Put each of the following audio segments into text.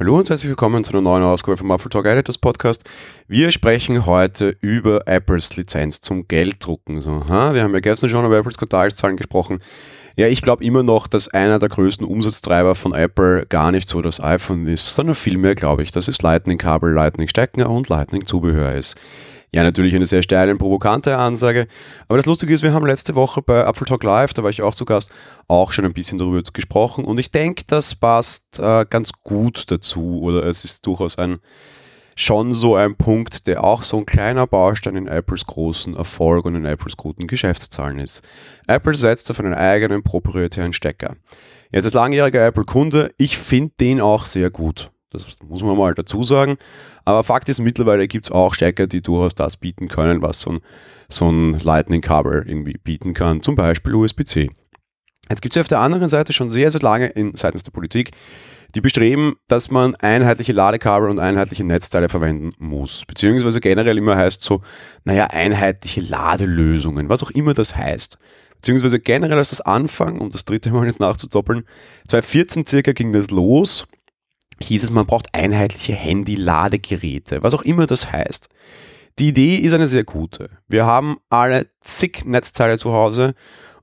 Hallo und herzlich willkommen zu einer neuen Ausgabe vom Apple Talk Editors Podcast. Wir sprechen heute über Apples Lizenz zum Gelddrucken. So, ha? Wir haben ja gestern schon über Apples Quartalszahlen gesprochen. Ja, ich glaube immer noch, dass einer der größten Umsatztreiber von Apple gar nicht so das iPhone ist, sondern vielmehr glaube ich, dass es Lightning-Kabel, Lightning-Stecker und Lightning-Zubehör ist. Ja, natürlich eine sehr steile und provokante Ansage. Aber das Lustige ist, wir haben letzte Woche bei Apple Talk Live, da war ich auch zu Gast, auch schon ein bisschen darüber gesprochen. Und ich denke, das passt äh, ganz gut dazu. Oder es ist durchaus ein schon so ein Punkt, der auch so ein kleiner Baustein in Apples großen Erfolg und in Apples guten Geschäftszahlen ist. Apple setzt auf einen eigenen proprietären Stecker. Jetzt als langjähriger Apple-Kunde, ich finde den auch sehr gut. Das muss man mal dazu sagen. Aber Fakt ist, mittlerweile gibt es auch Stecker, die durchaus das bieten können, was so ein, so ein Lightning-Kabel irgendwie bieten kann. Zum Beispiel USB-C. Jetzt gibt es ja auf der anderen Seite schon sehr, sehr lange in, seitens der Politik die bestreben, dass man einheitliche Ladekabel und einheitliche Netzteile verwenden muss. Beziehungsweise generell immer heißt so, naja, einheitliche Ladelösungen, was auch immer das heißt. Beziehungsweise generell als das Anfang, um das dritte Mal jetzt nachzudoppeln, 2014 circa ging das los hieß es, man braucht einheitliche Handy-Ladegeräte, was auch immer das heißt. Die Idee ist eine sehr gute. Wir haben alle zig Netzteile zu Hause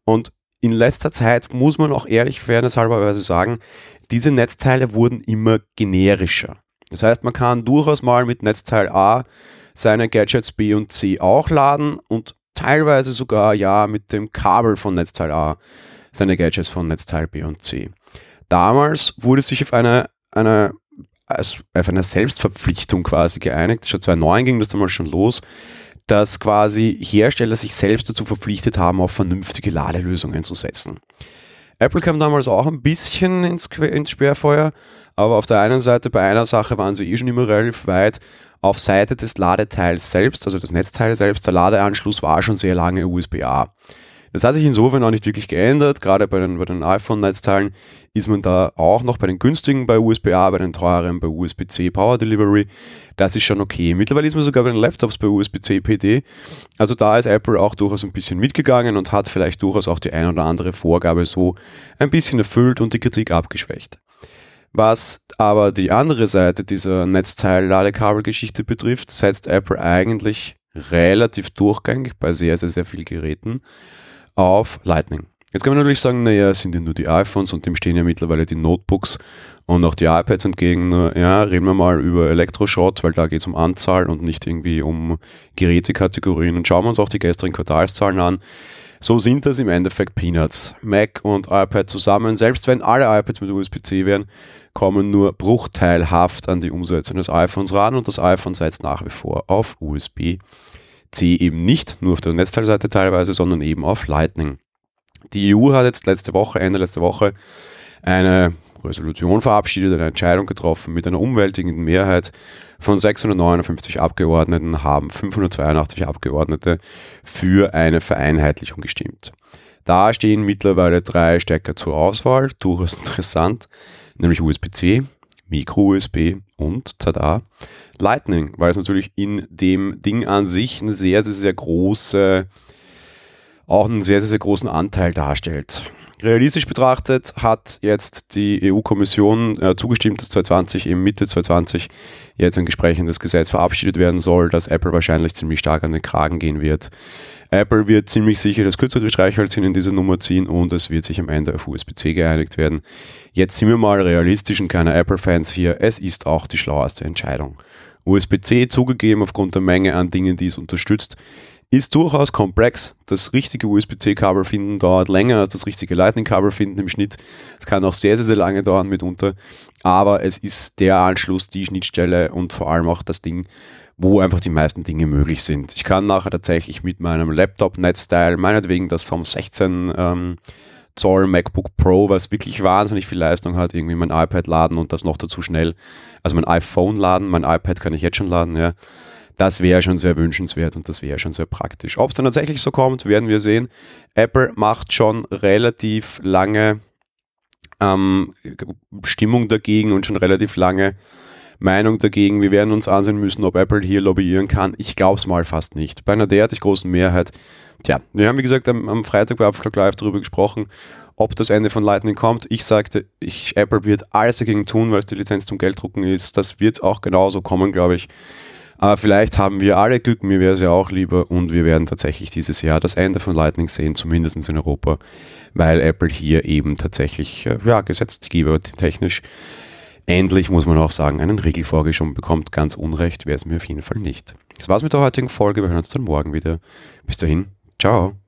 und in letzter Zeit muss man auch ehrlich fairnesshalberweise sagen, diese Netzteile wurden immer generischer. Das heißt, man kann durchaus mal mit Netzteil A seine Gadgets B und C auch laden und teilweise sogar ja mit dem Kabel von Netzteil A seine Gadgets von Netzteil B und C. Damals wurde sich auf eine einer, also auf einer Selbstverpflichtung quasi geeinigt. Schon 2009 ging das damals schon los, dass quasi Hersteller sich selbst dazu verpflichtet haben, auf vernünftige Ladelösungen zu setzen. Apple kam damals auch ein bisschen ins, ins Sperrfeuer, aber auf der einen Seite bei einer Sache waren sie eh schon immer relativ weit. Auf Seite des Ladeteils selbst, also das Netzteil selbst, der Ladeanschluss war schon sehr lange USB-A. Das hat sich insofern auch nicht wirklich geändert. Gerade bei den, bei den iPhone-Netzteilen ist man da auch noch bei den günstigen bei USB-A, bei den teureren bei USB-C Power Delivery. Das ist schon okay. Mittlerweile ist man sogar bei den Laptops bei USB-C PD. Also da ist Apple auch durchaus ein bisschen mitgegangen und hat vielleicht durchaus auch die ein oder andere Vorgabe so ein bisschen erfüllt und die Kritik abgeschwächt. Was aber die andere Seite dieser Netzteil-Ladekabel-Geschichte betrifft, setzt Apple eigentlich relativ durchgängig bei sehr, sehr, sehr vielen Geräten auf Lightning. Jetzt kann man natürlich sagen, naja, es sind ja nur die iPhones und dem stehen ja mittlerweile die Notebooks und auch die iPads entgegen. Ja, reden wir mal über Elektroschrott, weil da geht es um Anzahl und nicht irgendwie um Gerätekategorien. Und schauen wir uns auch die gestrigen Quartalszahlen an. So sind das im Endeffekt Peanuts. Mac und iPad zusammen, selbst wenn alle iPads mit USB-C wären, kommen nur bruchteilhaft an die Umsätze des iPhones ran und das iPhone setzt nach wie vor auf USB-C. C eben nicht nur auf der Netzteilseite teilweise, sondern eben auf Lightning. Die EU hat jetzt letzte Woche, Ende letzte Woche, eine Resolution verabschiedet, eine Entscheidung getroffen mit einer umwältigenden Mehrheit von 659 Abgeordneten haben 582 Abgeordnete für eine Vereinheitlichung gestimmt. Da stehen mittlerweile drei Stecker zur Auswahl, durchaus interessant, nämlich USB-C, Micro-USB und tada, Lightning, weil es natürlich in dem Ding an sich eine sehr, sehr, sehr große, auch einen sehr, sehr, sehr großen Anteil darstellt. Realistisch betrachtet hat jetzt die EU-Kommission äh, zugestimmt, dass 2020, im Mitte 2020 jetzt ein entsprechendes Gesetz verabschiedet werden soll, das Apple wahrscheinlich ziemlich stark an den Kragen gehen wird. Apple wird ziemlich sicher das kürzere Streichholzchen in dieser Nummer ziehen und es wird sich am Ende auf USB-C geeinigt werden. Jetzt sind wir mal realistisch und keine Apple-Fans hier. Es ist auch die schlaueste Entscheidung. USB-C zugegeben aufgrund der Menge an Dingen, die es unterstützt, ist durchaus komplex. Das richtige USB-C-Kabel finden dauert länger als das richtige Lightning-Kabel finden im Schnitt. Es kann auch sehr, sehr, sehr lange dauern mitunter. Aber es ist der Anschluss, die Schnittstelle und vor allem auch das Ding, wo einfach die meisten Dinge möglich sind. Ich kann nachher tatsächlich mit meinem Laptop-Netzteil, meinetwegen das vom 16 ähm, Zoll MacBook Pro, was wirklich wahnsinnig viel Leistung hat, irgendwie mein iPad laden und das noch dazu schnell. Also mein iPhone laden, mein iPad kann ich jetzt schon laden, ja. Das wäre schon sehr wünschenswert und das wäre schon sehr praktisch. Ob es dann tatsächlich so kommt, werden wir sehen. Apple macht schon relativ lange ähm, Stimmung dagegen und schon relativ lange Meinung dagegen. Wir werden uns ansehen müssen, ob Apple hier lobbyieren kann. Ich glaube es mal fast nicht. Bei einer derartig großen Mehrheit. Tja, wir haben wie gesagt am, am Freitag bei Apple Live darüber gesprochen, ob das Ende von Lightning kommt. Ich sagte, ich, Apple wird alles dagegen tun, weil es die Lizenz zum Gelddrucken ist. Das wird auch genauso kommen, glaube ich. Aber vielleicht haben wir alle Glück, mir wäre es ja auch lieber und wir werden tatsächlich dieses Jahr das Ende von Lightning sehen, zumindest in Europa, weil Apple hier eben tatsächlich, äh, ja, Gesetzgeber technisch endlich, muss man auch sagen, einen Riegel vorgeschoben bekommt. Ganz unrecht wäre es mir auf jeden Fall nicht. Das war's mit der heutigen Folge. Wir hören uns dann morgen wieder. Bis dahin, ciao.